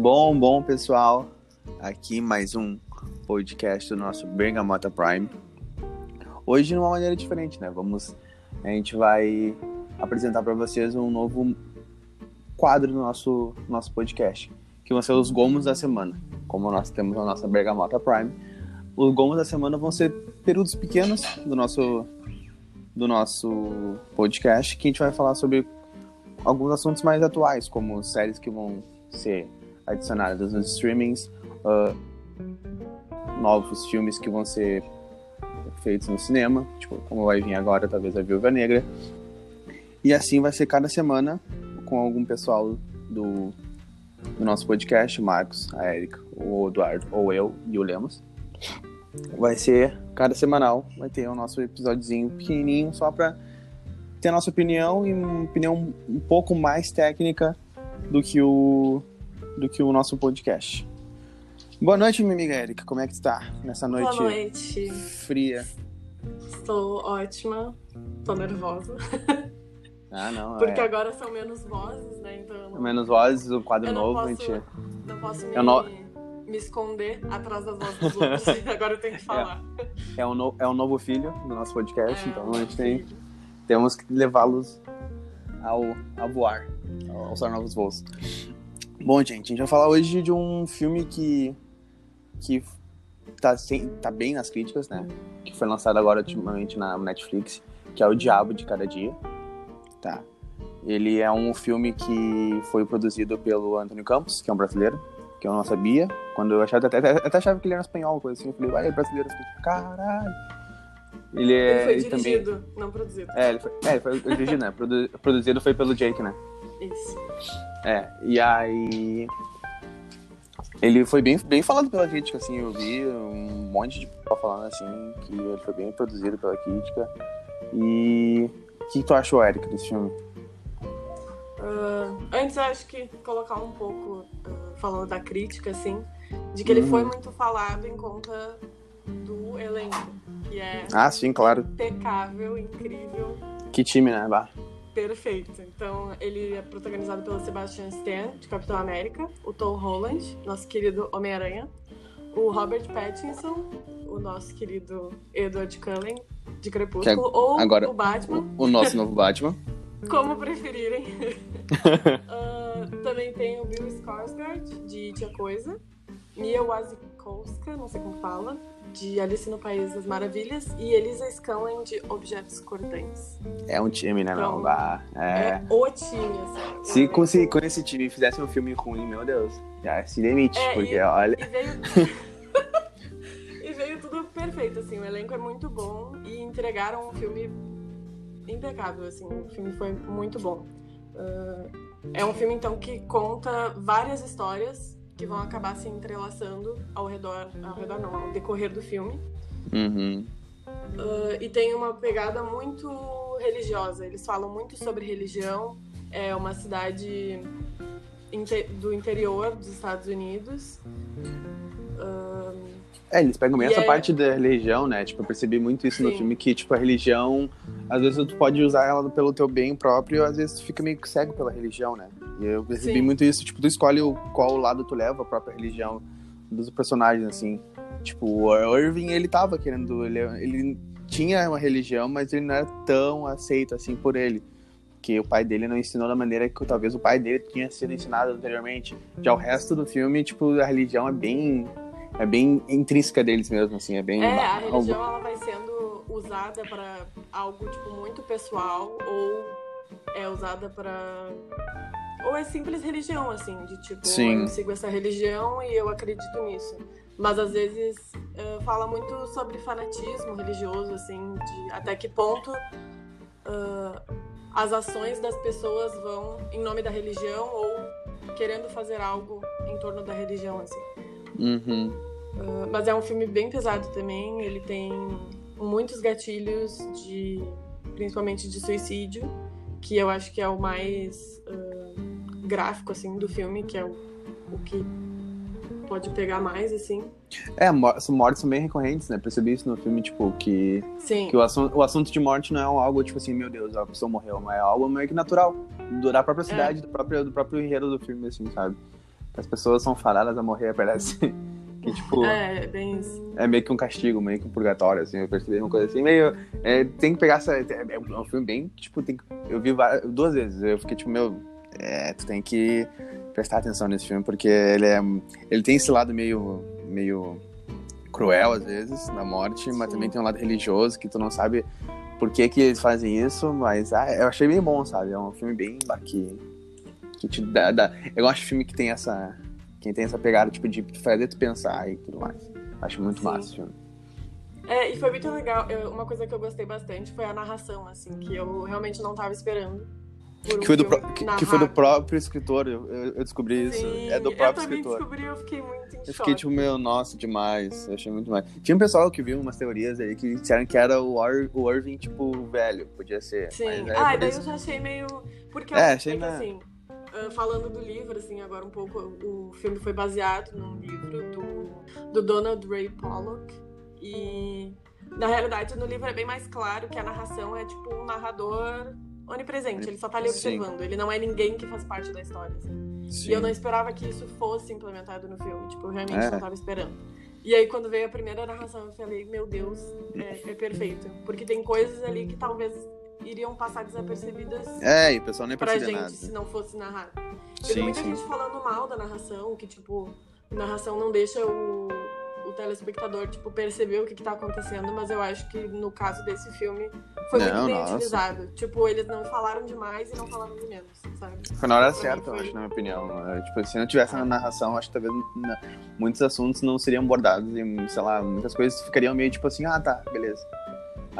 Bom, bom, pessoal. Aqui mais um podcast do nosso Bergamota Prime. Hoje de uma maneira diferente, né? Vamos a gente vai apresentar para vocês um novo quadro do nosso nosso podcast, que vão ser os gomos da semana. Como nós temos a nossa Bergamota Prime, os gomos da semana vão ser períodos pequenos do nosso do nosso podcast, que a gente vai falar sobre alguns assuntos mais atuais, como séries que vão ser adicionadas nos streamings, uh, novos filmes que vão ser feitos no cinema, tipo, como vai vir agora, talvez a Viúva Negra. E assim vai ser cada semana com algum pessoal do, do nosso podcast, o Marcos, a Erika, o Eduardo, ou eu e o Lemos. Vai ser cada semanal, vai ter o nosso episódiozinho pequenininho só para ter a nossa opinião e uma opinião um pouco mais técnica do que o do que o nosso podcast. Boa noite, minha amiga Erika. Como é que está nessa noite, Boa noite. fria? Estou ótima. Tô nervosa. Ah, não. Porque é. agora são menos vozes, né? Então não, Menos vozes, o quadro novo, posso, gente. não posso me, me esconder atrás das vozes dos outros. agora eu tenho que falar. É um, no- é um novo filho do nosso podcast, É, então a gente tem, temos que levá-los ao, a voar, ao- aos novos voos. Bom, gente, a gente vai falar hoje de um filme que, que tá, sem, tá bem nas críticas, né? Que foi lançado agora ultimamente na Netflix, que é O Diabo de Cada Dia. Tá. Ele é um filme que foi produzido pelo Antônio Campos, que é um brasileiro, que eu não sabia. Quando eu achava, até, até, até achava que ele era espanhol, coisa assim. Eu falei, vai, é brasileiro. Eu falei, caralho. Ele é. Ele foi ele também- dirigido, não produzido. É, ele foi, é, ele foi dirigido, né? Produ- produzido foi pelo Jake, né? Isso. É, e aí. Ele foi bem, bem falado pela crítica, assim. Eu vi um monte de pessoal falando, assim, que ele foi bem produzido pela crítica. E. O que tu achou, Eric, desse filme? Ah, antes, eu acho que colocar um pouco, ah, falando da crítica, assim, de que ele Uhum. foi muito falado em conta do elenco, que é Ah, sim, claro. impecável, incrível, Que time, né? Bah. Perfeito. Então, ele é protagonizado pelo Sebastian Stan, de Capitão América, o Tom Holland, nosso querido Homem-Aranha, o Robert Pattinson, o nosso querido Edward Cullen, de Crepúsculo, ou agora- o Batman, O nosso novo Batman. como preferirem. Ah, também tem o Bill Skarsgård, de Tia Coisa, Mia Wasikowska, não sei como fala, de Alice no País das Maravilhas, e Elisa Scanlon, de Objetos Cortantes. É um time, né, meu? Então, Bah. É. É, o time, assim. Se com, se com esse time fizesse um filme ruim, meu Deus, já se demite, É, porque e- olha. E veio... e veio tudo perfeito, assim, o elenco é muito bom e entregaram um filme impecável, assim, o filme foi muito bom. Ah, é um filme, então, que conta várias histórias que vão acabar se entrelaçando ao redor, ao redor não, ao decorrer do filme. Uhum. Ah, e tem uma pegada muito religiosa. Eles falam muito sobre religião. É uma cidade inte- do interior dos Estados Unidos. Ah, É, eles pegam bem essa é- parte da religião, né? Tipo, eu percebi muito isso no Sim. filme, que, tipo, a religião, às vezes tu pode usar ela pelo teu bem próprio, às vezes tu fica meio que cego pela religião, né? E eu percebi Sim. muito isso, tipo, tu escolhe o, qual lado tu leva a própria religião dos personagens, assim. Tipo, o Irving, ele tava querendo, ele, ele tinha uma religião, mas ele não era tão aceito, assim, por ele. Que o pai dele não ensinou da maneira que talvez o pai dele tinha sido ensinado anteriormente. Já o resto do filme, tipo, a religião é bem é bem intrínseca deles mesmo, assim, é bem é, a religião ela vai sendo usada para algo tipo muito pessoal ou é usada para ou é simples religião assim, de tipo Sim. eu sigo essa religião e eu acredito nisso. Mas às vezes eh, fala muito sobre fanatismo religioso, assim, de até que ponto ah, as ações das pessoas vão em nome da religião ou querendo fazer algo em torno da religião, assim. Uhum. Uh, mas é um filme bem pesado também. Ele tem muitos gatilhos de, principalmente de suicídio, que eu acho que é o mais uh, gráfico assim do filme, que é o, o que pode pegar mais assim. É, são mortes são bem recorrentes, né? Percebi isso no filme, tipo, que, Sim. que o, assunto, o assunto de morte não é algo, tipo assim, meu Deus, a pessoa morreu, mas é algo meio que natural. do- Da própria cidade, do, próprio, do próprio enredo do filme, assim, sabe? as pessoas são fadadas a morrer, parece. Que, tipo, É, bem isso. é meio que um castigo, meio que um purgatório, assim, eu percebi uma coisa assim, meio. é, tem que pegar essa. É, é um filme bem, tipo, tem que- eu vi várias- duas vezes, eu fiquei tipo, meu, é, tu tem que prestar atenção nesse filme, porque ele é. Ele tem esse lado meio. meio cruel, às vezes, na morte, mas Sim. também tem um lado religioso que tu não sabe por que, que eles fazem isso, mas ah, eu achei bem bom, sabe? É um filme bem que, que te dá, dá- Eu gosto de filme que tem essa. Quem tem essa pegada, tipo, de fazer tu pensar e tudo mais. Acho muito Sim. massa o filme. É, e foi muito legal. Eu- uma coisa que eu gostei bastante foi a narração, assim, que eu realmente não tava esperando. um Que foi, do que, que foi do próprio escritor, eu, eu- eu descobri isso. Sim, É do próprio eu também escritor. descobri, eu fiquei muito em Eu choque. fiquei tipo, meu, nossa, demais. Eu achei muito demais. Tinha um pessoal que viu umas teorias aí que disseram que era o, Ar, o Irving, tipo, velho. Podia ser. Sim. Mas, é, ah, daí eu já achei meio. Porque É, eu- achei que, na- assim, falando do livro, assim, agora um pouco, o filme foi baseado num livro do, do Donald Ray Pollock. E na realidade no livro é bem mais claro que a narração é tipo um narrador onipresente, ele só tá ali Sim. observando, ele não é ninguém que faz parte da história. assim. Sim. E eu não esperava que isso fosse implementado no filme. Tipo, eu realmente É. não tava esperando. E aí, quando veio a primeira narração, eu falei, meu Deus, é, é perfeito. Porque tem coisas ali que talvez iriam passar desapercebidas É, e o pessoal nem pra gente nada. se não fosse narrado. Eu vi muita sim. gente falando mal da narração, que, tipo, a narração não deixa o, o telespectador, tipo, perceber o que, que tá acontecendo, mas eu acho que no caso desse filme foi Não, muito bem nossa. utilizado. Tipo, eles não falaram demais e não falaram de menos, sabe? Foi na hora certa, eu foi- acho, na minha opinião. Eu, tipo, se não tivesse na narração, acho que talvez na- muitos assuntos não seriam abordados e, sei lá, muitas coisas ficariam meio tipo assim, ah, tá, beleza.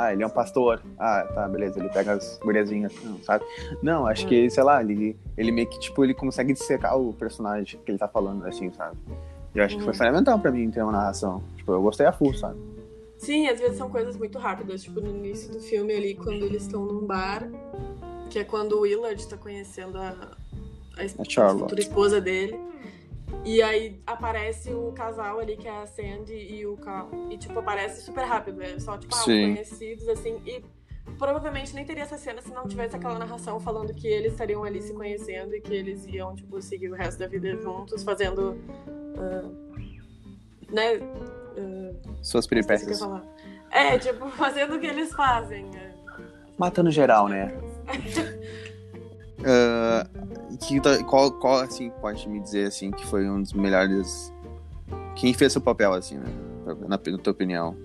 Ah, ele é um pastor. Ah, tá, beleza, ele pega as guriazinhas, não, sabe? Não, acho Hum. que, sei lá, ele, ele meio que, tipo, ele consegue dissecar o personagem que ele tá falando, assim, sabe? Eu acho que foi Hum. fundamental pra mim ter uma narração. Tipo, eu gostei a full, sabe? Sim, às vezes são coisas muito rápidas, tipo no início do filme ali, quando eles estão num bar, que é quando o Willard tá conhecendo a, a, A Charlotte. futura esposa dele. E aí aparece o casal ali, que é a Sandy e o Carl. E tipo, aparece super rápido, é só tipo, ah, conhecidos, assim, e provavelmente nem teria essa cena se não tivesse aquela narração falando que eles estariam ali se conhecendo e que eles iam, tipo, seguir o resto da vida juntos, fazendo. ah, né? ah, Suas peripécias. É, tipo, fazendo o que eles fazem. é. Matando geral, né? Ah, que, tá- qual, qual, assim, pode me dizer, assim, que foi um dos melhores... Quem fez seu papel, assim, né? Na, na tua opinião,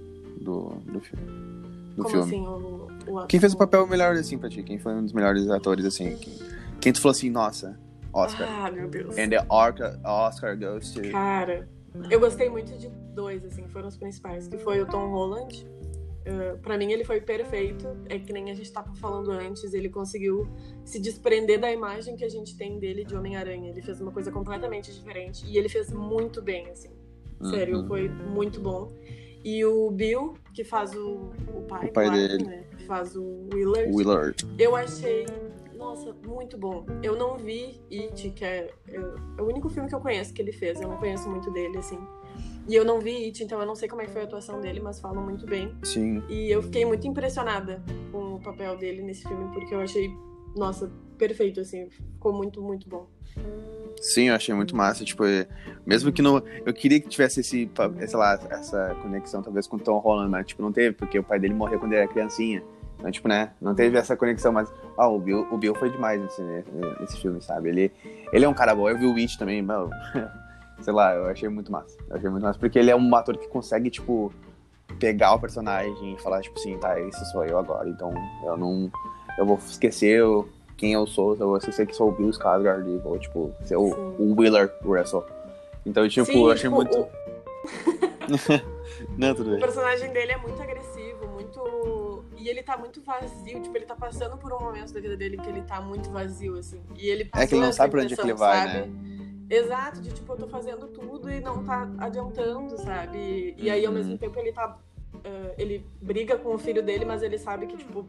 do, do, fi- do Como filme. assim, o, o ator- Quem fez o papel melhor, assim, pra ti? Quem foi um dos melhores atores, assim? Quem, quem tu falou assim, nossa, Oscar. Ah, meu Deus. And the Oscar, Oscar goes to... Cara, eu gostei muito de dois, assim, foram os principais, que foi o Tom Holland. Uh, pra mim ele foi perfeito, é que nem a gente tava falando antes, ele conseguiu se desprender da imagem que a gente tem dele de Homem-Aranha. Ele fez uma coisa completamente diferente e ele fez muito bem, assim. Sério, Uhum. foi muito bom. E o Bill, que faz o, o pai, O pai dele. né? Que faz o Willard. Willard. Eu achei, nossa, muito bom. Eu não vi It, que é, é, é o único filme que eu conheço que ele fez. Eu não conheço muito dele, assim. E eu não vi It, então eu não sei como é foi a atuação dele, mas falam muito bem. Sim. E eu fiquei muito impressionada com o papel dele nesse filme, porque eu achei, nossa, perfeito, assim. Ficou muito, muito bom. Sim, eu achei muito massa, tipo, é- mesmo que não, eu queria que tivesse esse, pa- sei lá, essa conexão talvez com o Tom Holland, mas tipo, não teve, porque o pai dele morreu quando ele era criancinha, então tipo, né, não teve essa conexão, mas, ah, o Bill, o Bill foi demais nesse, nesse filme, sabe, ele, ele é um cara bom, eu vi o Witch também, mano, sei lá, eu achei muito massa, eu achei muito massa, porque ele é um ator que consegue, tipo, pegar o personagem e falar, tipo assim, tá, esse sou eu agora, então eu não, eu vou esquecer o- quem eu sou, eu vou esquecer que sou o Bill Skarsgård e vou, tipo, ser o, o Willard Russell. Então, tipo, Sim, eu achei tipo, muito... o- Não, tudo O bem. personagem dele é muito agressivo, muito. E ele tá muito vazio, tipo, ele tá passando por um momento da vida dele que ele tá muito vazio, assim. E ele É que ele não sabe pra onde é que ele vai, sabe? Exato, de tipo, eu tô fazendo tudo e não tá adiantando, sabe? E aí, ao Uhum. mesmo tempo, ele tá. ah, ele briga com o filho dele, mas ele sabe que, tipo.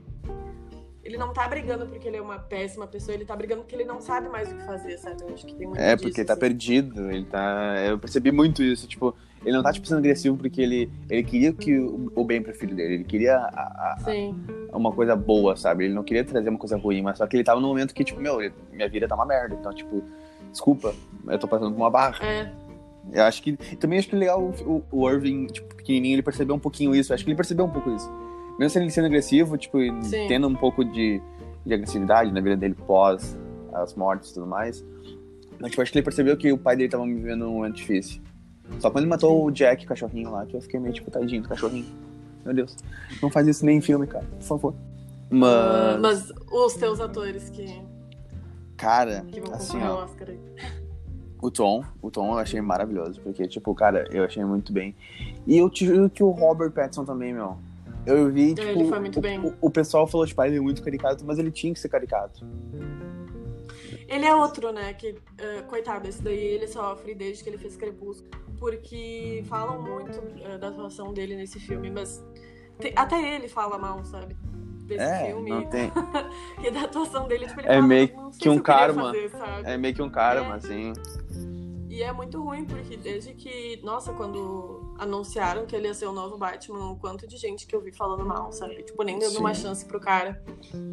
Ele não tá brigando porque ele é uma péssima pessoa, ele tá brigando porque ele não sabe mais o que fazer, sabe? Eu acho que tem muito É, disso, porque ele tá assim. perdido, ele tá... Eu percebi muito isso, tipo, ele não tá, tipo, sendo agressivo porque ele, ele queria que o, o bem pro filho dele, ele queria a- a- Sim, uma coisa boa, sabe? Ele não queria trazer uma coisa ruim, mas só que ele tava num momento que, tipo, meu, minha vida tá uma merda, então, tipo, Desculpa, eu tô passando por uma barra. É. Eu acho que. Também acho que legal o, o Irving, tipo, pequenininho, ele percebeu um pouquinho isso. Acho que ele percebeu um pouco isso. Mesmo sendo, sendo agressivo, tipo, Sim. tendo um pouco de, de agressividade na vida dele pós as mortes e tudo mais. Mas, tipo, acho que ele percebeu que o pai dele tava vivendo um momento difícil. Só quando ele matou o Jack, o cachorrinho lá, que eu fiquei meio tipo, tadinho do cachorrinho. Meu Deus. Não faz isso nem em filme, cara. Por favor. Ah, Mas, Mas os teus atores que, cara, que vão assim, ó. O Tom, o Tom eu achei maravilhoso, porque, tipo, cara, eu achei muito bem. E eu juro que o Robert Pattinson também, meu. Eu vi, tipo, Ele foi muito o, bem. O, o pessoal falou, tipo, ah, ele é muito caricato, mas ele tinha que ser caricato. Ele é outro, né? Que, eh, coitado, esse daí ele sofre desde que ele fez Crepúsculo. Porque falam muito eh, da atuação dele nesse filme, mas te- até ele fala mal, sabe? Desse É, filme. não tem. E da atuação dele, tipo, ele É fala, meio "Não sei que um karma. fazer"? É meio que um karma, É. assim. E é muito ruim, porque desde que, nossa, quando anunciaram que ele ia ser o novo Batman, o quanto de gente que eu vi falando mal, sabe? Tipo, nem dando Sim. uma chance pro cara.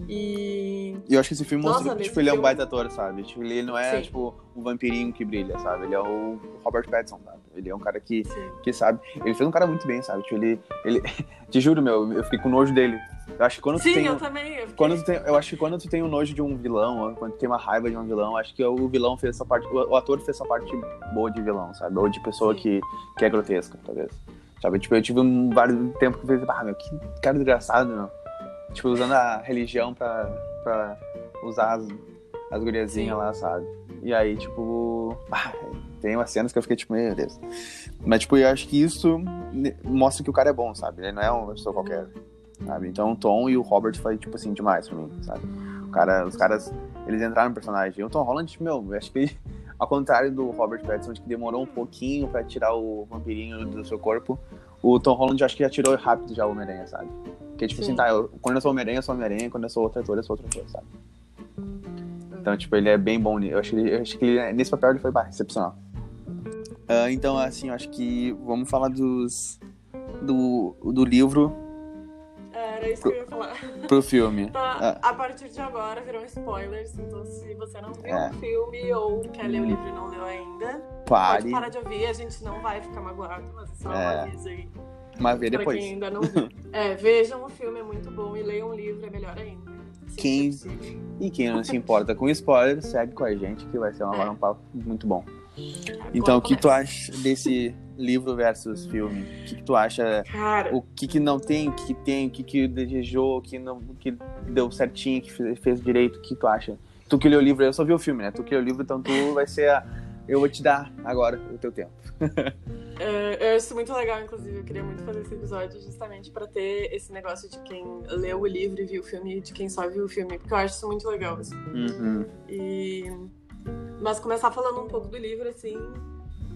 E. E eu acho que esse filme Nossa, mostra que, tipo, ele é um baita ator, sabe? Tipo, ele não é, Sim. tipo, um vampirinho que brilha, sabe? Ele é o Robert Pattinson, sabe? Ele é um cara que, Sim. que sabe. Ele fez um cara muito bem, sabe? Tipo, ele. ele... Te juro, meu, eu fiquei com nojo dele. Eu acho que quando tu Sim, tem. eu um- também. Eu fiquei- Quando tu tem, eu acho que quando tu tem um nojo de um vilão, ou quando tu tem uma raiva de um vilão, acho que o vilão fez essa parte, o, o ator fez essa parte boa de vilão, sabe? Ou de pessoa Sim. que, que é grotesca, talvez. Sabe? Tipo, eu tive um vários tempo que eu pensei, ah, meu, que cara desgraçado, meu. Tipo, usando a religião pra, pra usar as, as guriazinhas Sim. lá, sabe? E aí, tipo, ah, tem umas cenas que eu fiquei tipo, meu Deus. Mas, tipo, eu acho que isso mostra que o cara é bom, sabe? Ele não é uma pessoa qualquer sabe? Então o Tom e o Robert foi, tipo assim, demais pra mim, sabe? O cara, os caras, eles entraram no personagem. E o Tom Holland, meu, eu acho que ao contrário do Robert Pattinson, que demorou um pouquinho pra tirar o vampirinho do seu corpo, o Tom Holland acho que já tirou rápido já o Homem-Aranha, sabe? Porque, tipo Sim. assim, tá, eu- quando eu sou Homem-Aranha, eu sou Homem-Aranha, quando eu sou outro ator, eu sou outro ator, sabe? Então, tipo, ele é bem bom. Eu acho que, ele, eu acho que ele, nesse papel ele foi bah, excepcional. Ah, então, assim, eu acho que vamos falar dos. Do, do livro Era isso que eu ia falar. pro filme. Tá, a partir de agora virão spoilers, então se você não viu É. o filme ou quer ler o livro e não leu ainda, Pare, pode parar de ouvir, a gente não vai ficar magoado, mas é só É. aviso aí mas vê pra depois. quem ainda não viu. É, vejam o filme, é muito bom, e leiam o livro, é melhor ainda. Quem-. E quem não se importa com spoiler, segue com a gente, que vai ser uma, É. um papo muito bom. Então, o que tu acha desse livro versus filme? O que, que tu acha? Cara, O que, que não tem, o que, tem, o que, que desejou, o que, não, o que deu certinho, o que fez, fez direito, o que tu acha? Tu que leu o livro, eu só vi o filme, né? Tu que leu o livro, então tu vai ser a. Eu vou te dar agora o teu tempo. é, eu acho isso muito legal, inclusive, eu queria muito fazer esse episódio justamente pra ter esse negócio de quem leu o livro e viu o filme e de quem só viu o filme, porque eu acho isso muito legal, assim. Uhum. E... Mas começar falando um pouco do livro, assim.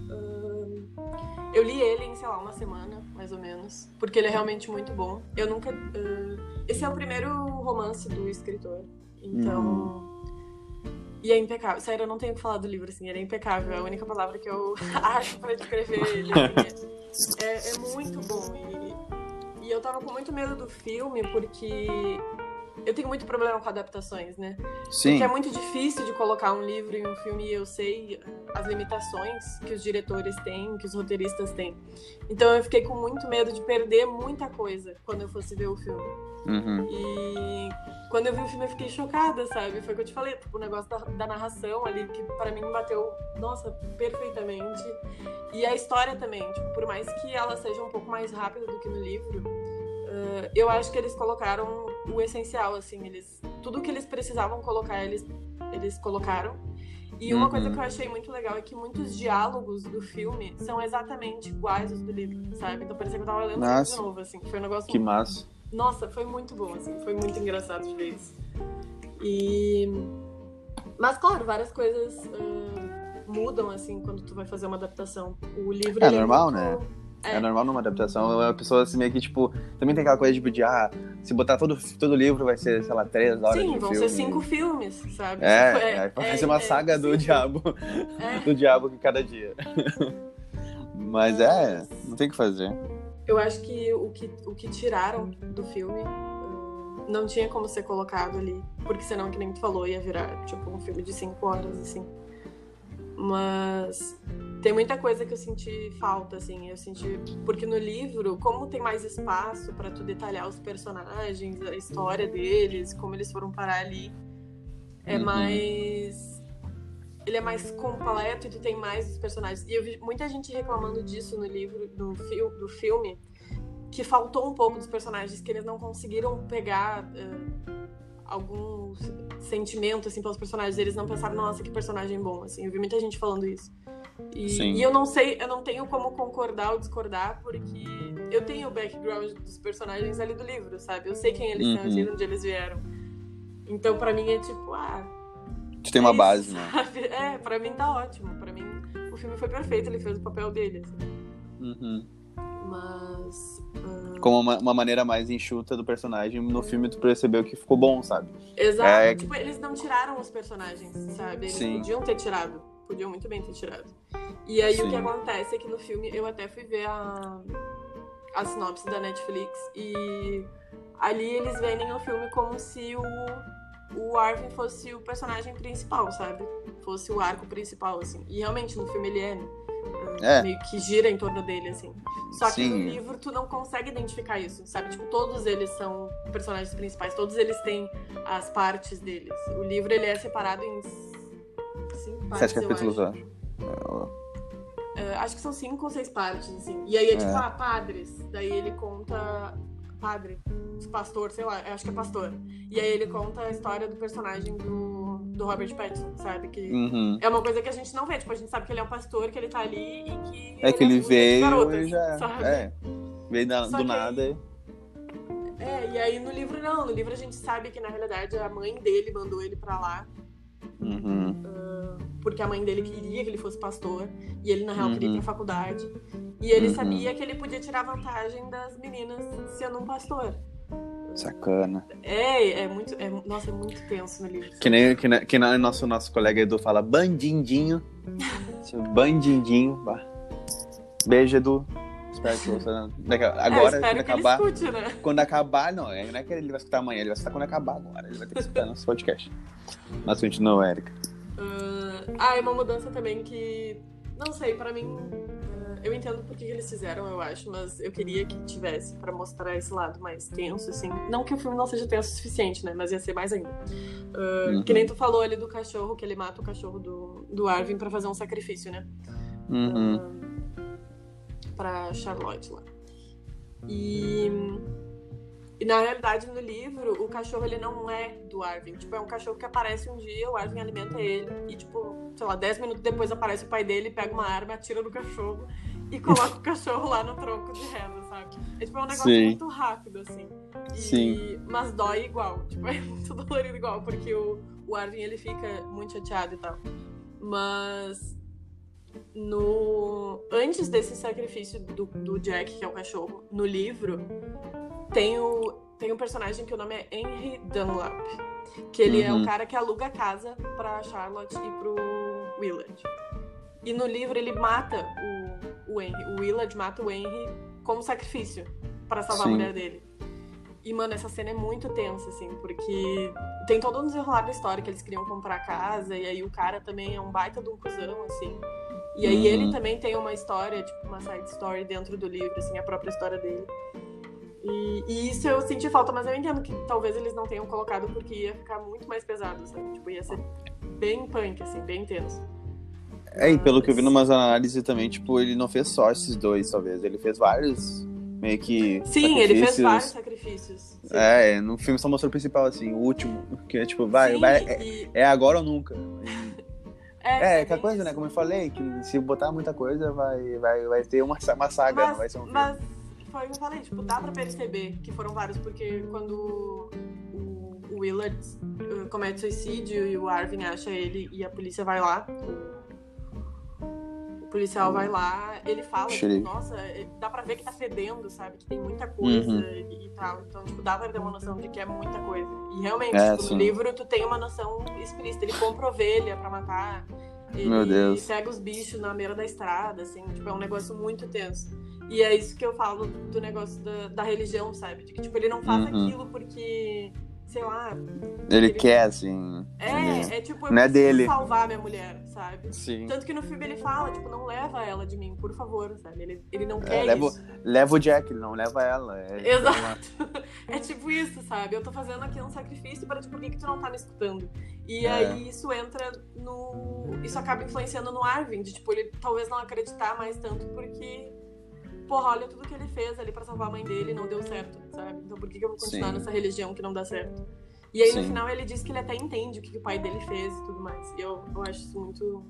ahn, Eu li ele em, sei lá, uma semana, mais ou menos. Porque ele é realmente muito bom. Eu nunca. ahn, Esse é o primeiro romance do escritor. Então. E é impecável. Sério, eu não tenho o que falar do livro, assim. Ele é impecável. É a única palavra que eu acho pra descrever ele. É, é muito bom. E, e eu tava com muito medo do filme, porque eu tenho muito problema com adaptações, né? Sim. Porque é muito difícil de colocar um livro em um filme e eu sei as limitações que os diretores têm, que os roteiristas têm. Então eu fiquei com muito medo de perder muita coisa quando eu fosse ver o filme. Uhum. E quando eu vi o filme eu fiquei chocada, sabe? Foi o que eu te falei, tipo, o negócio da, da narração ali, que para mim bateu, nossa, perfeitamente. E a história também, tipo, por mais que ela seja um pouco mais rápida do que no livro, eh, eu acho que eles colocaram o essencial, assim, eles tudo que eles precisavam colocar, eles eles colocaram. E uma Uhum. coisa que eu achei muito legal é que muitos diálogos do filme são exatamente iguais aos do livro, sabe? Então parecia que eu tava lendo de novo, assim. Foi um negócio Que massa. nossa, foi muito bom, assim, foi muito engraçado de ver isso. E. Mas, claro, várias coisas ah, mudam, assim, quando tu vai fazer uma adaptação. O livro. É ele normal, muito- né? É. É normal numa adaptação. A pessoa assim, meio que, tipo, também tem aquela coisa tipo, de, ah, se botar todo, todo livro vai ser, sei lá, três horas Sim, vão filme. ser cinco filmes, sabe? É, Tipo, é, vai é- ser uma é- saga do sim. diabo. É. Do diabo que cada dia. Mas é, não tem o que fazer. Eu acho que o que, o que tiraram do filme ah, não tinha como ser colocado ali. Porque senão, que nem tu falou, ia virar, tipo, um filme de cinco horas, assim. Mas tem muita coisa que eu senti falta, assim. Eu senti. Porque no livro, como tem mais espaço para tu detalhar os personagens, a história deles, como eles foram parar ali, é Uhum. mais. Ele é mais completo e tu tem mais os personagens. E eu vi muita gente reclamando disso no livro, no fil do filme, que faltou um pouco dos personagens, que eles não conseguiram pegar eh, algum sentimento assim pelos personagens. Eles não pensaram, nossa, que personagem bom, assim. Eu vi muita gente falando isso. E, e eu não sei, eu não tenho como concordar ou discordar, porque eu tenho o background dos personagens ali do livro, sabe? Eu sei quem eles são, eu sei de onde eles vieram. Então, pra mim, é tipo, ah, Tu tem uma é isso, base, né? sabe? É, pra mim tá ótimo. Pra mim, o filme foi perfeito, ele fez o papel dele. assim. Uhum. Mas. ah, Como uma, uma maneira mais enxuta do personagem, no filme tu percebeu que ficou bom, sabe? Exato. É- Tipo, eles não tiraram os personagens, sabe? Eles Sim. podiam ter tirado. Podiam muito bem ter tirado. E aí o Sim. que acontece é que no filme eu até fui ver a, a sinopse da Netflix e ali eles vendem o filme como se o, o Arvin fosse o personagem principal, sabe? Fosse o arco principal, assim. E realmente no filme ele é? É. meio que gira em torno dele, assim. Só que no Sim. livro tu não consegue identificar isso, sabe? Tipo, todos eles são personagens principais, todos eles têm as partes deles. O livro ele é separado em cinco partes, Sete capítulos, acho. eu acho. Acho que são cinco ou seis partes, assim. E aí é tipo, É. ah, padres. Daí ele conta. Padre, pastor, sei lá, acho que é pastor. E aí ele conta a história do personagem do, do Robert Pattinson, sabe? Que Uhum. é uma coisa que a gente não vê. Tipo, a gente sabe que ele é um pastor, que ele tá ali e que. É que ele as veio garotas, e já. sabe? É. Veio da- do aí- nada. É, e aí no livro não. No livro a gente sabe que na realidade a mãe dele mandou ele pra lá. Uhum. Porque a mãe dele queria que ele fosse pastor. E ele, na real, queria ir Uhum. pra faculdade. E ele Uhum. sabia que ele podia tirar vantagem das meninas sendo um pastor. Sacana. É, é muito. É, nossa, é muito tenso no livro. Que nem, que nem, que nem nosso, nosso colega Edu fala bandindinho. Bandindinho. Bah. Beijo, Edu. Espero que você. É, Agora, espero quando acabar. escute, né? Quando acabar, não, é- não é que ele vai escutar amanhã, ele vai escutar quando acabar agora. Ele vai ter que escutar nosso podcast. Mas continua, Erika. Ah, é uma mudança também que. Não sei, pra mim. Eu entendo por que eles fizeram, eu acho, mas eu queria que tivesse pra mostrar esse lado mais tenso, assim. Não que o filme não seja tenso o suficiente, né? Mas ia ser mais ainda. Ah, Uhum. Que nem tu falou ali do cachorro, que ele mata o cachorro do, do Arvin pra fazer um sacrifício, né? Uhum. Pra Charlotte lá. E. E na realidade, no livro, o cachorro ele não é do Arvin. Tipo, é um cachorro que aparece um dia, o Arvin alimenta ele. E, tipo, sei lá, 10 minutos depois aparece o pai dele, pega uma arma, atira no cachorro e coloca o cachorro lá no tronco de reza, sabe? É tipo é um negócio Sim. muito rápido, assim. E- Sim. Mas dói igual. Tipo, é muito dolorido igual, porque o, o Arvin ele fica muito chateado e tal. Mas no antes desse sacrifício do, do Jack, que é o cachorro, no livro, tem o tem um personagem que o nome é Henry Dunlap, que ele é Uhum. o cara que aluga a casa pra Charlotte e pro Willard. E no livro ele mata o, o Henry, o Willard mata o Henry como sacrifício pra salvar Sim. a mulher dele. E, mano, essa cena é muito tensa, assim, porque tem todo um desenrolar da história que eles queriam comprar a casa, e aí o cara também é um baita de um cuzão, assim. E aí Uhum. ele também tem uma história, tipo, uma side story dentro do livro, assim, a própria história dele. E, e isso eu senti falta, mas eu entendo que talvez eles não tenham colocado porque ia ficar muito mais pesado, sabe? Tipo, ia ser bem punk, assim, bem intenso. É, e pelo que eu vi numas análises também, tipo, ele não fez só esses dois, talvez. Ele fez vários, meio que. Sim, ele fez vários sacrifícios. Sim. É, no filme só mostrou o principal, assim, o último. Que é tipo, vai, Sim, vai. É, e- é agora ou nunca. É, é, aquela coisa, né? Como eu falei, que se botar muita coisa, vai, vai, vai ter uma, uma saga, mas, não vai ser um filme. mas foi o que eu falei, tipo, dá pra perceber que foram vários, porque quando o, Willard uh, comete suicídio e o Arvin acha ele e a polícia vai lá, policial vai lá, ele fala, tipo, nossa, é- dá pra ver que tá fedendo, sabe? Que tem muita coisa Uhum. e, e tal. Então, tipo, dá pra ter uma noção de que é muita coisa. E realmente, É, tipo, no livro tu tem uma noção explícita. Ele compra ovelha pra matar. Ele Meu Deus. pega os bichos na beira da estrada, assim, tipo, é um negócio muito tenso. E é isso que eu falo do negócio da, da religião, sabe? De que, tipo, ele não faz Uhum. aquilo porque sei lá. Ele, ele... quer, assim. É, é tipo, eu não é dele. salvar minha mulher, sabe? Sim. Tanto que no filme ele fala, tipo, não leva ela de mim, por favor, sabe? Ele, ele não é, quer leva, isso. Leva o Jack, não leva ela. É, Exato. é tipo isso, sabe? Eu tô fazendo aqui um sacrifício para, tipo, por que, que tu não tá me escutando? E é. aí isso entra no. Isso acaba influenciando no Arvin, de tipo, ele talvez não acreditar mais tanto porque porra, olha tudo que ele fez ali pra salvar a mãe dele e não deu certo, sabe? Então por que, que eu vou continuar Sim. nessa religião que não dá certo? E aí Sim. no final ele diz que ele até entende o que, que o pai dele fez e tudo mais. E eu, eu acho isso muito.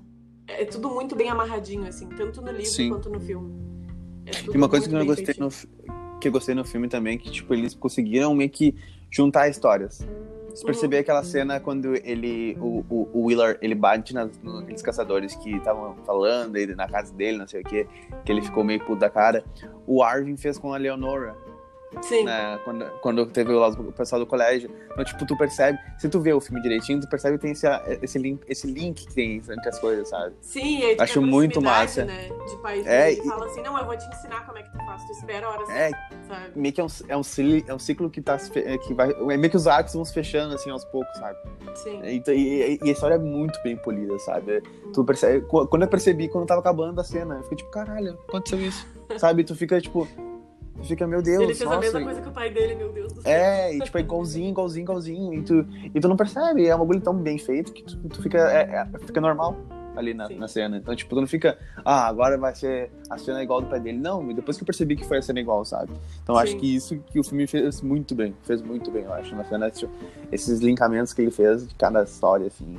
É tudo muito bem amarradinho, assim, tanto no livro Sim. quanto no filme. É e uma coisa que eu gostei no, que eu gostei no filme também, que tipo, eles conseguiram meio que juntar histórias. Você perceber aquela cena quando ele, o, o, o Wheeler, ele bate nas, naqueles caçadores que estavam falando ele, na casa dele, não sei o que, que ele ficou meio puto da cara. O Arvin fez com a Leonora. Sim. Né? Quando, quando teve o pessoal do colégio. Então, tipo, tu percebe, se tu vê o filme direitinho, tu percebe que tem esse, esse, link, esse link que tem entre as coisas, sabe? Sim, aí Acho muito massa. Né, de país é, e fala assim, não, eu vou te ensinar como é que tu faz, tu espera a hora é, sabe? Meio que é um, é, um, é um ciclo que tá que vai. É meio que os arcos vão se fechando assim aos poucos, sabe? Sim. E, e, e a história é muito bem polida, sabe? Hum. Tu percebe, quando eu percebi, quando tava acabando a cena, eu fiquei tipo, caralho, aconteceu isso. sabe? Tu fica tipo fica, meu Deus. Ele fez nossa, a mesma coisa que o pai dele, meu Deus do céu. É, e tipo, é igualzinho, igualzinho, igualzinho. E tu, e tu não percebe, é um bagulho tão bem feito que tu, tu fica, é, é, fica normal ali na, na, cena. Então, tipo, tu não fica, ah, agora vai ser a cena igual do pai dele. Não, depois que eu percebi que foi a cena igual, sabe? Então, acho que isso que o filme fez muito bem. Fez muito bem, eu acho. Na cena, tipo, esses linkamentos que ele fez de cada história, assim.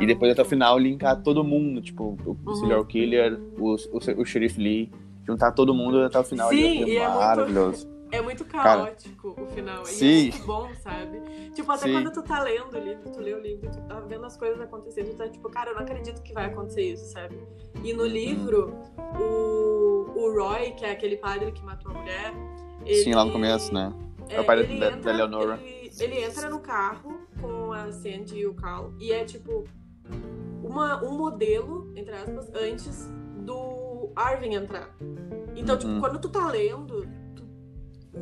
E depois, até o final, linkar todo mundo, tipo, o uhum. serial killer, o, o, o Sheriff Lee juntar todo mundo até o final. Sim, ali, é maravilhoso. Muito, é muito caótico Cara, o final. Sim. E é muito bom, sabe? Tipo, até sim. quando tu tá lendo o livro, tu lê o livro, tu tá vendo as coisas acontecendo, tu tá tipo, cara, eu não acredito que vai acontecer isso, sabe? E no livro, o, o Roy, que é aquele padre que matou a mulher. Ele, sim, lá no começo, né? É, é o pai da, da Leonora. Ele, ele, entra no carro com a Sandy e o Carl, e é tipo uma, um modelo, entre aspas, antes do Arvin entrar. Então, tipo, uhum. tipo, quando tu tá lendo, tu,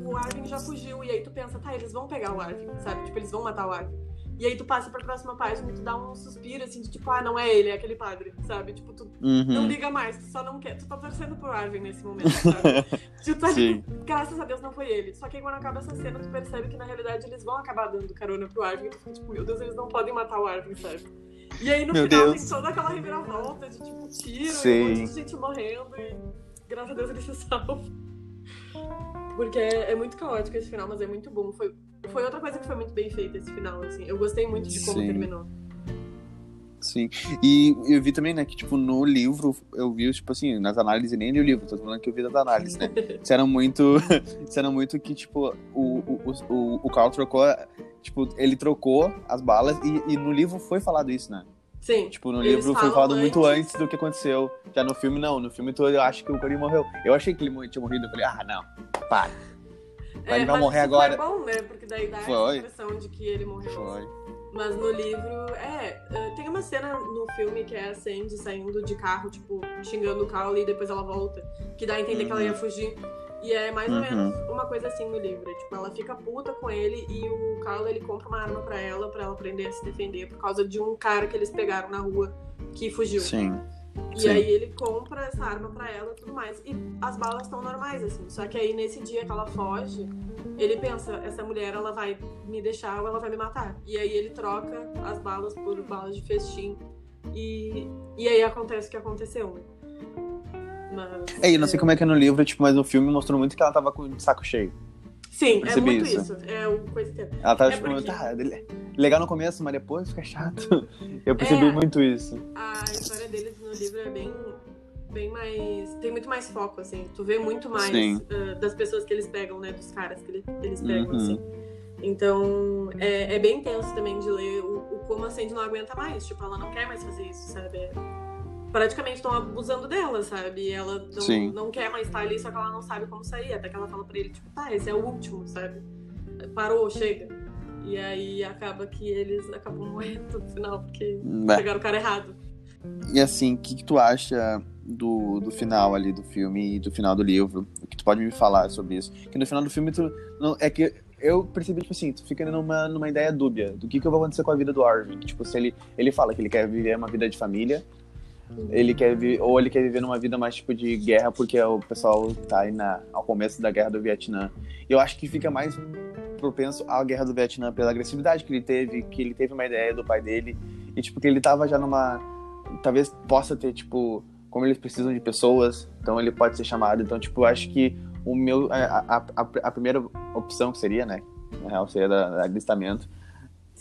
o Arvin já fugiu. E aí tu pensa, tá, eles vão pegar o Arvin, sabe? Tipo, eles vão matar o Arvin. E aí tu passa pra próxima página e tu dá um suspiro, assim, de tipo, ah, não é ele, é aquele padre, sabe? Tipo, tu uhum. não liga mais, tu só não quer. Tu tá torcendo pro Arvin nesse momento, sabe? tu tá, tipo, graças a Deus não foi ele. Só que aí quando acaba essa cena, tu percebe que na realidade eles vão acabar dando carona pro Arvin. E tu fica tipo, meu Deus, eles não podem matar o Arvin, sabe? E aí no Meu final Deus. tem toda aquela reviravolta de tipo tiro Sim. e um monte de gente morrendo e graças a Deus ele se salva. Porque é, é, muito caótico esse final, mas é muito bom. Foi, foi outra coisa que foi muito bem feita esse final, assim. Eu gostei muito de como Sim. terminou. Sim. E eu vi também, né, que, tipo, no livro, eu vi, tipo assim, nas análises, nem li o livro, tô falando que eu vi das análises, né? Disseram muito, disseram muito que, tipo, o, o, o, o Carl trocou, tipo, ele trocou as balas e, e no livro foi falado isso, né? Sim. Tipo, no livro foi falado antes. muito antes do que aconteceu. Já no filme, não. No filme todo, eu acho que o Corinho morreu. Eu achei que ele tinha morrido. Eu falei, ah, não, para. É, ele vai morrer agora. Foi bom, né? Porque daí dá foi. a impressão de que ele morreu. Foi. Mas no livro, é. Eh, tem uma cena no filme que é a Sandy saindo de carro, tipo, xingando o Carl e depois ela volta. Que dá a entender uhum. que ela ia uhum. fugir. E é mais ou uhum. menos uma coisa assim no livro. Tipo, ela fica puta com ele e o Carl ele compra uma arma para ela, para ela aprender a se defender por causa de um cara que eles pegaram na rua que fugiu. Sim. E Sim. aí ele compra essa arma para ela e tudo mais. E as balas estão normais, assim. Só que aí nesse dia que ela foge, ele pensa, essa mulher ela vai me deixar ou ela vai me matar. E aí ele troca as balas por balas de festim. E, e aí acontece o que aconteceu, né? Mas, é, eu não sei como é que é no livro, tipo, mas no filme mostrou muito que ela tava com o saco cheio. Sim, é muito isso. isso. É o coisa que... Ela tava, é tipo, porque... tá, legal no começo, mas depois fica chato. Eu percebi é, muito isso. A história deles no livro é bem, bem mais. Tem muito mais foco, assim. Tu vê muito mais uh, das pessoas que eles pegam, né? Dos caras que eles pegam, uhum. assim. Então, é, é, bem tenso também de ler o, o como a Sandy não aguenta mais. Tipo, ela não quer mais fazer isso, sabe? É praticamente estão abusando dela, sabe? E ela não, não quer mais estar ali, só que ela não sabe como sair. Até que ela fala pra ele, tipo, tá, esse é o último, sabe? Parou, chega. E aí acaba que eles acabam morrendo no final, porque pegaram o cara errado. E assim, o que, que, tu acha do, do final ali do filme e do final do livro? O que tu pode me falar sobre isso? Que no final do filme tu. Não, é que eu percebi, tipo assim, tu fica numa, numa ideia dúbia do que, que vai acontecer com a vida do Arvin. Tipo, se ele, ele fala que ele quer viver uma vida de família, ele quer ou ele quer viver numa vida mais tipo de guerra, porque o pessoal tá aí na, ao começo da guerra do Vietnã. Eu acho que fica mais propenso à guerra do Vietnã pela agressividade que ele teve, que ele teve uma ideia do pai dele, e tipo, que ele tava já numa. Talvez possa ter, tipo, como eles precisam de pessoas, então ele pode ser chamado. Então, tipo, eu acho que o meu. A, a, a primeira opção que seria, né? Na real, seria da, da alistamento.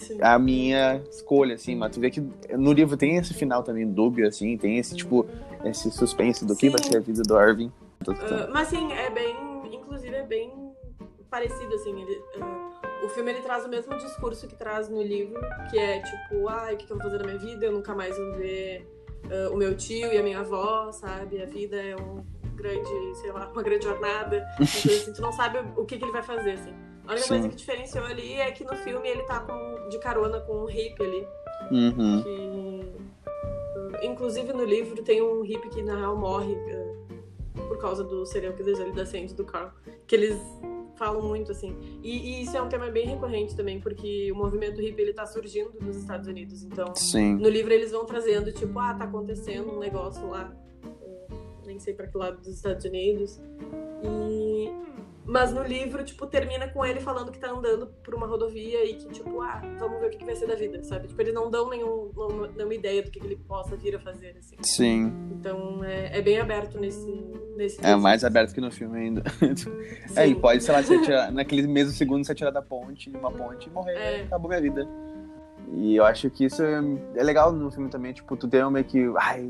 Sim. A minha escolha, assim, mas tu vê que no livro tem esse final também dúbio, assim, tem esse, tipo, esse suspense do Sim. que vai ser a vida do Irving. Uh, mas, assim, é bem. Inclusive, é bem parecido, assim. Ele, uh, o filme ele traz o mesmo discurso que traz no livro, que é tipo, ai, ah, o que, que eu vou fazer na minha vida? Eu nunca mais vou ver uh, o meu tio e a minha avó, sabe? A vida é um grande, sei lá, uma grande jornada. Então, assim, tu não sabe o que, que ele vai fazer, assim. A única Sim. coisa que diferenciou ali é que no filme ele tá com, de carona com um hippie ali. Uhum. Que, inclusive no livro tem um hippie que na real morre uh, por causa do serial killer ali da Sandy do Carl. Que eles falam muito, assim. E, e, isso é um tema bem recorrente também, porque o movimento hippie ele tá surgindo nos Estados Unidos. Então, Sim. no livro eles vão trazendo, tipo, ah, tá acontecendo um negócio lá, nem sei para que lado dos Estados Unidos. E mas no livro, tipo, termina com ele falando que tá andando por uma rodovia e que, tipo, ah, vamos ver o que vai ser da vida, sabe? Tipo, eles não dão nenhum, nenhuma ideia do que ele possa vir a fazer, assim. Sim. Então, é, é bem aberto nesse, nesse É mais aberto que no filme ainda. é, e pode, sei lá, você atirar, naquele mesmo segundo você atirar da ponte, uma ponte e morrer, é. acabou minha vida. E eu acho que isso é, é legal no filme também, tipo, tu tem meio que, ai,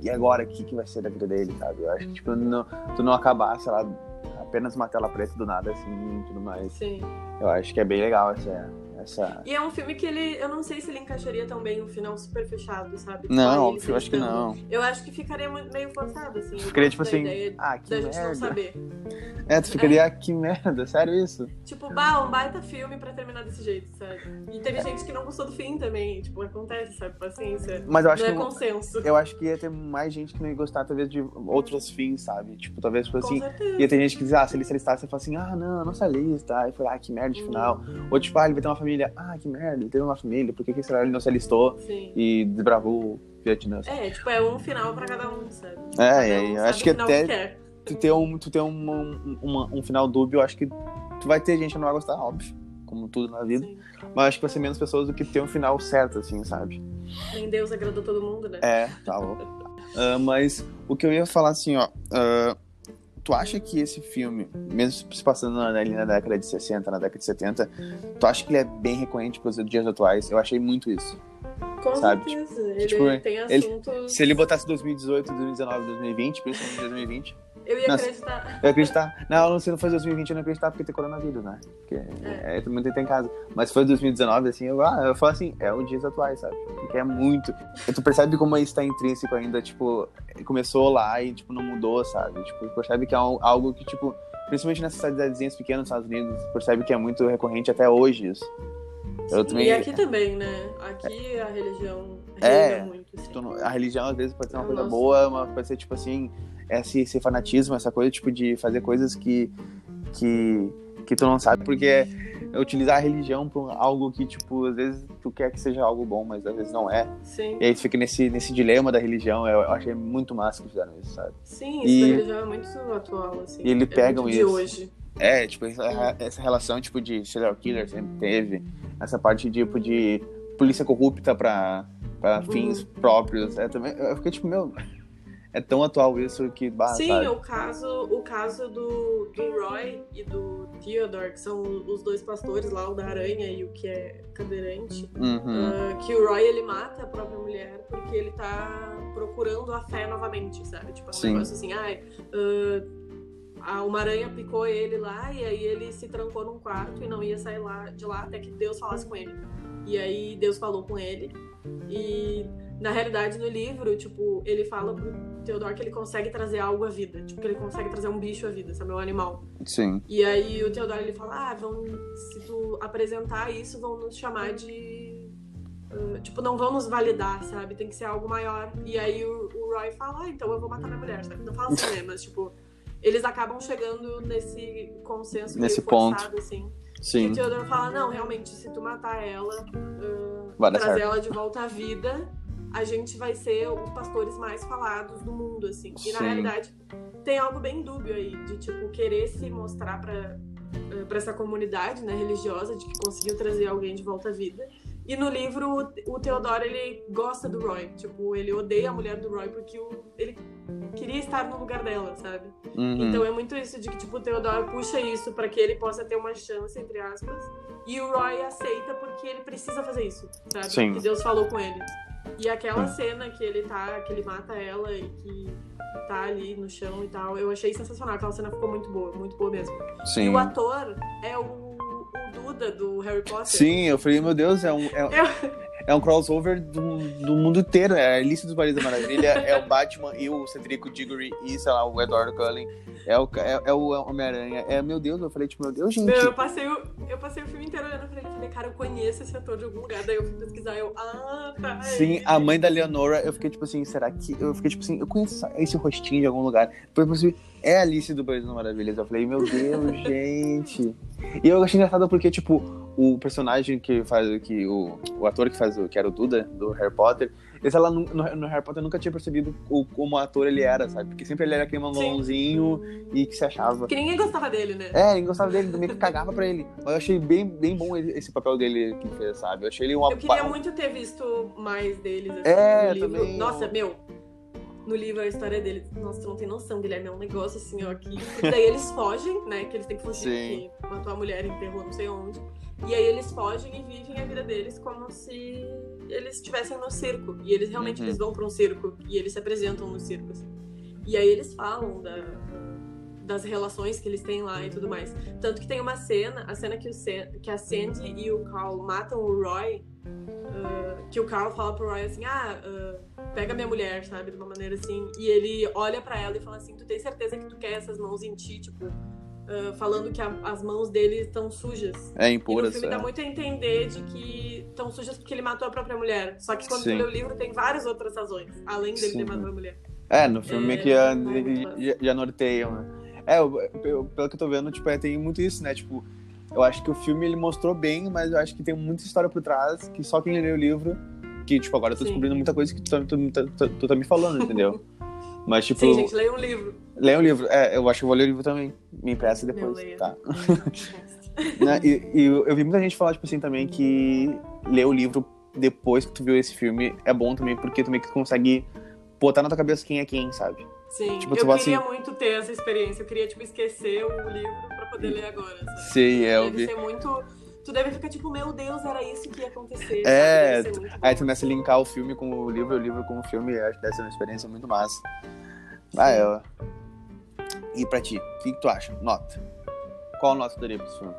e agora, o que, que vai ser da vida dele, sabe? Eu acho que, tipo, não, tu não acabar, sei lá, apenas uma tela preta do nada, assim, e tudo mais. Sim. Eu acho que é bem legal essa, essa... E é um filme que ele. Eu não sei se ele encaixaria tão bem um final super fechado, sabe? Não, eu acho que não. Eu acho que ficaria meio forçado, assim. Ficaria tipo assim. Ah, que da merda. gente não saber. É, tu ficaria, é. que merda, sério isso? Tipo, bah, um baita filme pra terminar desse jeito, sabe? E teve é. gente que não gostou do fim também. Tipo, acontece, sabe? Paciência. Mas eu acho não que. é consenso. Eu acho que ia ter mais gente que não ia gostar, talvez, de outros fins, sabe? Tipo, talvez, tipo assim. Certeza. Ia ter gente que dizia, ah, se ele se listasse, você fala assim, ah, não, não se lista. Aí foi, ah, que merda de final. Uhum. Ou tipo, ah, ele vai ter uma família, ah, que merda ele teve uma família, por que, que será ele não se alistou Sim. e desbravou o Vietnã? É, tipo, é um final pra cada um, sabe? É, é, um acho que até que tu ter, um, tu ter um, um, um, final dúbio, eu acho que tu vai ter gente que não vai gostar, óbvio, como tudo na vida. Sim. Mas acho que vai ser menos pessoas do que ter um final certo, assim, sabe? Nem Deus agradou todo mundo, né? É, tá bom. uh, mas o que eu ia falar assim, ó. Uh, tu acha que esse filme, mesmo se passando ali na década de 60, na década de 70, tu acha que ele é bem recorrente para os dias atuais? Eu achei muito isso. Com sabe? certeza. Ele tipo, tem assuntos... Ele, se ele botasse 2018, 2019, 2020, principalmente 2020, eu ia Nossa, acreditar. Eu ia acreditar. Não, se não foi 2020, eu não ia acreditar porque tem coronavírus, né? Porque é. é, todo mundo tem em casa. Mas se foi 2019, assim, eu, ah, eu falo assim, é os dias atuais, sabe? Porque é muito. E tu percebe como isso tá intrínseco ainda, tipo, começou lá e, tipo, não mudou, sabe? Tipo, percebe que é algo que, tipo, principalmente nessas cidadezinhas pequenas nos Estados Unidos, percebe que é muito recorrente até hoje isso. Também... E aqui também, né? Aqui a religião é, muito. Assim. A religião às vezes pode ser uma coisa Nossa. boa, mas pode ser tipo assim, esse, esse fanatismo, essa coisa tipo de fazer coisas que que que tu não sabe porque é, é utilizar a religião para algo que tipo às vezes tu quer que seja algo bom, mas às vezes não é. Sim. E aí tu fica nesse nesse dilema da religião. Eu, eu achei muito massa que fizeram isso, sabe? Sim, isso e, da religião é muito atual assim. E eles é pegam isso. De hoje. É, tipo, essa, essa relação tipo de serial killer sempre teve, essa parte tipo de polícia corrupta para para fins próprios. É, também, eu fiquei tipo, meu, é tão atual isso que bah, Sim, sabe? o caso, o caso do, do Roy e do Theodore, que são os dois pastores lá, o da aranha e o que é cadeirante, uhum. uh, que o Roy ele mata a própria mulher porque ele tá procurando a fé novamente, sabe? Tipo, um negócio assim, ai. Uh, uma aranha picou ele lá e aí ele se trancou num quarto e não ia sair lá de lá até que Deus falasse com ele. E aí Deus falou com ele e na realidade, no livro, tipo, ele fala pro Theodore que ele consegue trazer algo à vida. Tipo, que ele consegue trazer um bicho à vida, sabe? Um animal. Sim. E aí o Theodore, ele fala, ah, vão, se tu apresentar isso, vão nos chamar de... Uh, tipo, não vão nos validar, sabe? Tem que ser algo maior. E aí o, o Roy fala, ah, então eu vou matar minha mulher, sabe? Não fala assim, né? Mas, tipo, eles acabam chegando nesse consenso nesse forçado, ponto. assim. Sim. E o Theodore fala, não, realmente, se tu matar ela, uh, trazer certo. ela de volta à vida, a gente vai ser os pastores mais falados do mundo, assim. E na Sim. realidade, tem algo bem dúbio aí, de tipo, querer se mostrar pra, uh, pra essa comunidade, né, religiosa, de que conseguiu trazer alguém de volta à vida. E no livro, o Theodore, ele gosta do Roy. Tipo, ele odeia a mulher do Roy porque o- ele queria estar no lugar dela, sabe? Uhum. Então é muito isso de que, tipo, o Theodore puxa isso pra que ele possa ter uma chance, entre aspas. E o Roy aceita porque ele precisa fazer isso, sabe? Sim. Que Deus falou com ele. E aquela Sim. cena que ele tá, que ele mata ela e que tá ali no chão e tal, eu achei sensacional. Aquela cena ficou muito boa, muito boa mesmo. E Sim. o ator é o, o Duda do Harry Potter. Sim, eu falei, meu Deus, é um, é, Eu- é um crossover do, do mundo inteiro. É a Alice dos Países da Maravilha, é o Batman e o Cedrico Diggory e, sei lá, o Eduardo Cullen. É o, é, é o Homem-Aranha. É, meu Deus, eu falei, tipo, meu Deus, gente. Meu, eu passei, o, eu passei o filme inteiro olhando pra ele e falei, cara, eu conheço esse ator de algum lugar. Daí eu fui pesquisar eu, ah, tá. Sim, a mãe da Leonora, eu fiquei tipo assim, será que. Eu fiquei tipo assim, eu conheço esse rostinho de algum lugar. Depois eu percebi, é a Alice do País das Maravilhas. Eu falei, meu Deus, gente. E eu achei engraçado porque, tipo, o personagem que faz. Que, o, o ator que faz o. que era o Duda, do Harry Potter, esse ela no, no, Harry Potter eu nunca tinha percebido o, como ator ele era, sabe? Porque sempre ele era aquele mamãozinho e que se achava. Que ninguém gostava dele, né? É, ninguém gostava dele, meio que cagava pra ele. Mas eu achei bem, bem bom esse papel dele que fez, sabe? Eu achei ele uma. Eu queria muito ter visto mais deles assim, É, no livro. também. Nossa, meu. No livro, a história deles, nossa, tu não tem noção, Guilherme, é um negócio assim, ó, que... Porque daí eles fogem, né, que eles têm que fugir, Sim. porque matou a mulher e enterrou não sei onde. E aí eles fogem e vivem a vida deles como se eles estivessem no circo. E eles realmente Uhum. eles vão pra um circo, e eles se apresentam no circo, assim. E aí eles falam da, das relações que eles têm lá e tudo mais. Tanto que tem uma cena, a cena que, o que a Sandy e o Carl matam o Roy, que o Carl fala pro Roy assim, ah, ah, pega minha mulher, sabe? De uma maneira assim. E ele olha pra ela e fala assim, tu tem certeza que tu quer essas mãos em ti? Tipo, ah, falando que a- as mãos dele estão sujas. É E no impuras. filme é. dá muito a entender de que estão sujas porque ele matou a própria mulher. Só que quando Sim. tu lê o livro tem várias outras razões, além dele Sim. ter matado a mulher. É, no filme É, que já, já, já norteiam, né? É, eu- eu- pelo que eu tô vendo, tipo, é, tem muito isso, né? Tipo, eu acho que o filme ele mostrou bem, mas eu acho que tem muita história por trás que só quem lê o livro, que, tipo, agora eu tô Sim. descobrindo muita coisa que tu, tá- tu, tu, tu- tu tá me falando, entendeu? Mas, tipo, Sim, gente, leia um livro. leia o livro. É, eu acho que eu vou ler o livro também. Me empresta depois, leia. tá? Né? E, e eu eu vi muita gente falar, tipo assim, também que ler o livro depois que tu viu esse filme é bom também, porque tu meio que consegue botar na tua cabeça quem é quem, sabe? Sim, Tipo, eu fala queria assim- muito ter essa experiência. Eu queria, tipo, esquecer o livro pra poder ler agora, sabe? Sei, é, eu deve vi. ser muito... Tu deve ficar tipo, meu Deus, era isso que ia acontecer. É? Deve Aí tu começa a linkar o filme com o livro, o livro com o filme, eu acho que deve ser uma experiência muito massa. Ah, eu... E pra ti, o que, que tu acha? Nota. Qual nota tu daria pra esse filme?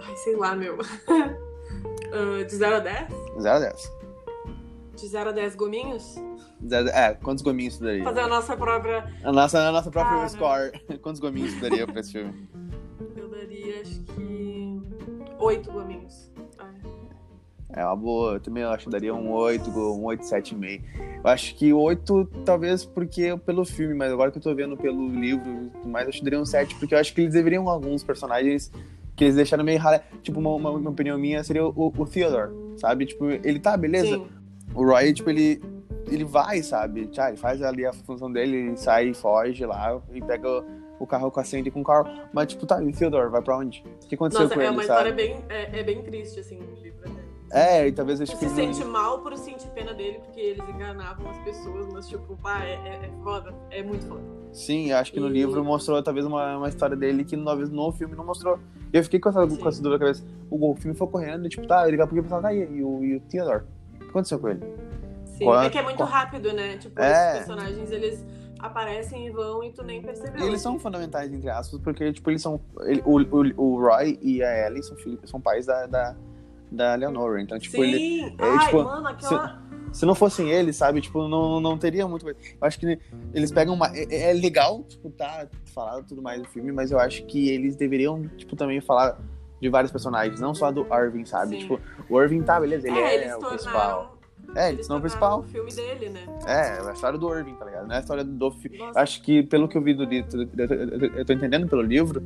Ai, sei lá, meu. Ah, de 0 a 10? 0 a 10. De 0 a 10 gominhos? Zero, é, quantos gominhos tu daria? Fazer a nossa própria... A nossa, a nossa própria Ah, score. Quantos gominhos tu daria pra esse filme? Eu daria, acho que... 8 gominhos. É uma boa, eu também acho que daria um 8, um 8, 7,5. Eu acho que 8, talvez porque pelo filme, mas agora que eu tô vendo pelo livro e tudo mais, eu acho que daria um 7, porque eu acho que eles deveriam alguns personagens que eles deixaram meio rala. Tipo, uma, uma, uma opinião minha seria o, o Theodore, sabe? Tipo, ele tá, beleza. Sim. O Roy, tipo, ele, ele vai, sabe? Tchau, ele faz ali a função dele, ele sai e foge lá e pega o, carro com a Sandy e com o Carl. Mas, tipo, tá, e o Theodore, vai pra onde? O que aconteceu Nossa, com é ele, uma sabe? história bem... É, é bem triste, assim, no livro, né? É, e talvez eu se ele não- sente mal por sentir pena dele, porque eles enganavam as pessoas, mas, tipo, pá, é, é, é foda. É muito foda. Sim, acho que no E- livro mostrou talvez uma, uma história dele que talvez no filme não mostrou. E eu fiquei com essa, Sim. com essa dúvida na cabeça. O, o filme foi correndo, e, tipo, tá, daqui a pouco pensava, tá, e, e o, e o Theodore? O que aconteceu com ele? Sim, Qual- é que é muito qual- rápido, né? Tipo, É. esses personagens, eles aparecem e vão e tu nem percebeu. Eles são fundamentais, entre aspas, porque, tipo, eles são. ele- o, o, o Roy e a Ellie são, filhos, são pais da, da, da Leonora. Então, tipo, Sim! ele. é, Ai, tipo, mano, aquela... Se não fossem eles, sabe, tipo, não, não teria muito. Eu acho que eles pegam uma. É, é legal, tipo, tá falado tudo mais do filme, mas eu acho que eles deveriam, tipo, também falar de vários personagens, não só do Irving, sabe? Sim. Tipo, o Irving tá, beleza, ele é, é, o tornaram... principal. É, eles são o principal. o filme dele, né? É, é a história do Irving, tá ligado? Não é a história do filme. Acho que, pelo que eu vi do livro, eu tô- entendendo pelo livro,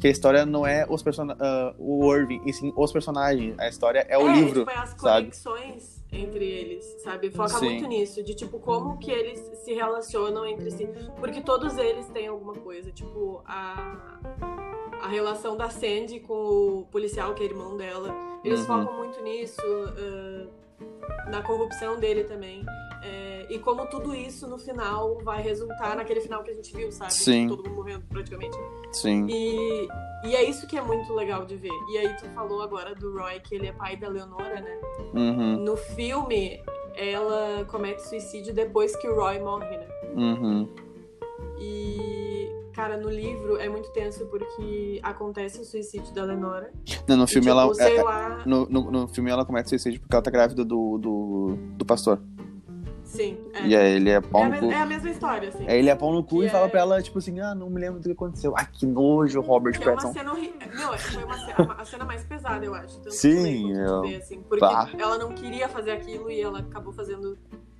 que a história não é os person uh, o Irving, e sim os personagens. A história é o é, livro. Tipo, é as sabe? conexões entre eles, sabe? Foca Sim. muito nisso, de tipo, como que eles se relacionam entre si. Porque todos eles têm alguma coisa, tipo, a, a relação da Sandy com o policial, que é irmão dela. Eles Uhum. focam muito nisso, ah, na corrupção dele também. É, e como tudo isso no final vai resultar naquele final que a gente viu, sabe? Sim. Todo mundo morrendo praticamente. Sim. E, e é isso que é muito legal de ver. E aí tu falou agora do Roy, que ele é pai da Leonora, né? Uhum. No filme, ela comete suicídio depois que o Roy morre, né? Uhum. E, cara, no livro é muito tenso porque acontece o suicídio da Leonora. Não, no E, filme tipo, ela. sei é- lá. no, no, no filme ela comete suicídio porque ela tá grávida do, do, do pastor. Sim, é. E aí ele é É pau a, no cu. é a mesma história, assim. Aí ele é pau no cu e fala é- pra ela, tipo assim, ah, não me lembro do que aconteceu. Ah, que nojo, Robert é Pattinson. cena. Meu, foi uma cena, a cena mais pesada, eu acho. Sim, eu assim, porque Tá. ela não queria fazer aquilo e ela acabou fazendo.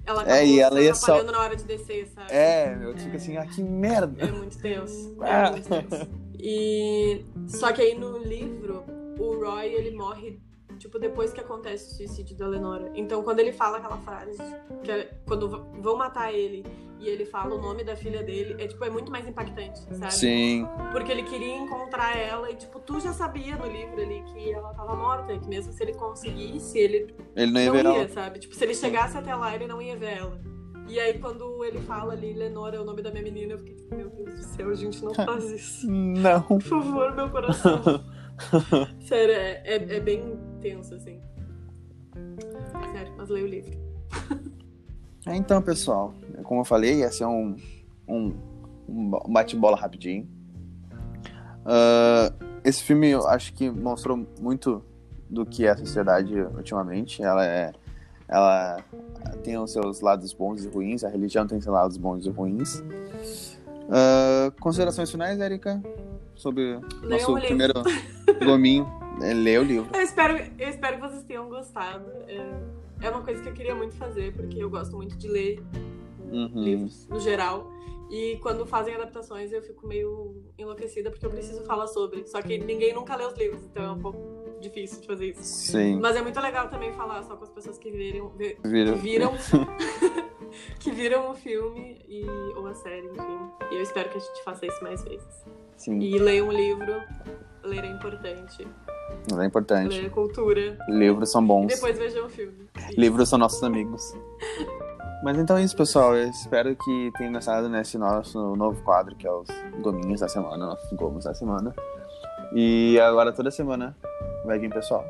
Ela É, e ela ia só- na hora de descer, sabe? É, meu, tu fica assim, ah, que merda. É muito tenso. É Ah. muito tenso. E. Só que aí no livro, o Roy ele morre, tipo, depois que acontece o suicídio da Lenora. Então quando ele fala aquela frase, que é quando vão matar ele e ele fala o nome da filha dele, é tipo, é muito mais impactante, sabe? Sim, Porque ele queria encontrar ela e, tipo, tu já sabia no livro ali que ela tava morta, e que mesmo se ele conseguisse, ele ele não ia não ver ia, ela. sabe? Tipo, se ele chegasse até lá, ele não ia ver ela. E aí, quando ele fala ali, Lenora é o nome da minha menina, eu fiquei tipo, meu Deus do céu, gente, não faz isso. Não. Por favor, meu coração. Sério, é, é, é bem tenso, assim. Sério, mas leia o livro. É, Então, pessoal, como eu falei, esse é um, um, um bate-bola rapidinho. Ah, esse filme eu acho que mostrou muito do que é a sociedade ultimamente. Ela é. Ela tem os seus lados bons e ruins, a religião tem seus lados bons e ruins. Ah, considerações finais, Erika? Sobre nosso o livro. primeiro gominho. É, Lê o livro. Eu espero, eu espero que vocês tenham gostado. É, é uma coisa que eu queria muito fazer, porque eu gosto muito de ler Uhum. livros no geral. E quando fazem adaptações eu fico meio enlouquecida porque eu preciso falar sobre. Só que ninguém nunca lê os livros, então é um pouco difícil de fazer isso. Sim. Mas é muito legal também falar só com as pessoas que viram, vi- Vira- que viram, que viram o filme e, ou a série, enfim. E eu espero que a gente faça isso mais vezes. Sim, E leiam um livro, ler é importante. Mas é importante. Ler cultura. Livros são E bons. depois vejam o filme. Livros são nossos amigos. Mas então é isso, pessoal. Eu espero que tenham gostado nesse nosso novo quadro, que é os gominhos da semana, nossos gomos da semana. E agora toda semana vai vir pessoal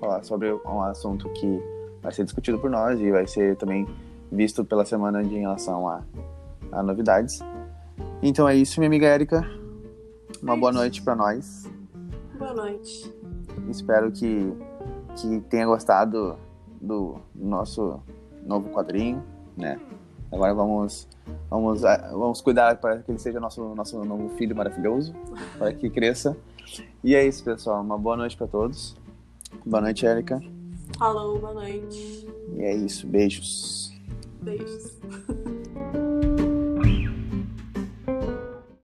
falar sobre um assunto que vai ser discutido por nós e vai ser também visto pela semana em relação a, a novidades. Então é isso, minha amiga Érica. Uma É boa isso. noite pra nós. Boa noite. Espero que, que tenha gostado do nosso novo quadrinho, né? Agora vamos vamos ah, vamos cuidar para que ele seja nosso nosso novo filho maravilhoso, para que cresça. E é isso, pessoal. Uma boa noite para todos. Boa noite, Érica. Falou, boa noite. E é isso. Beijos. Beijos.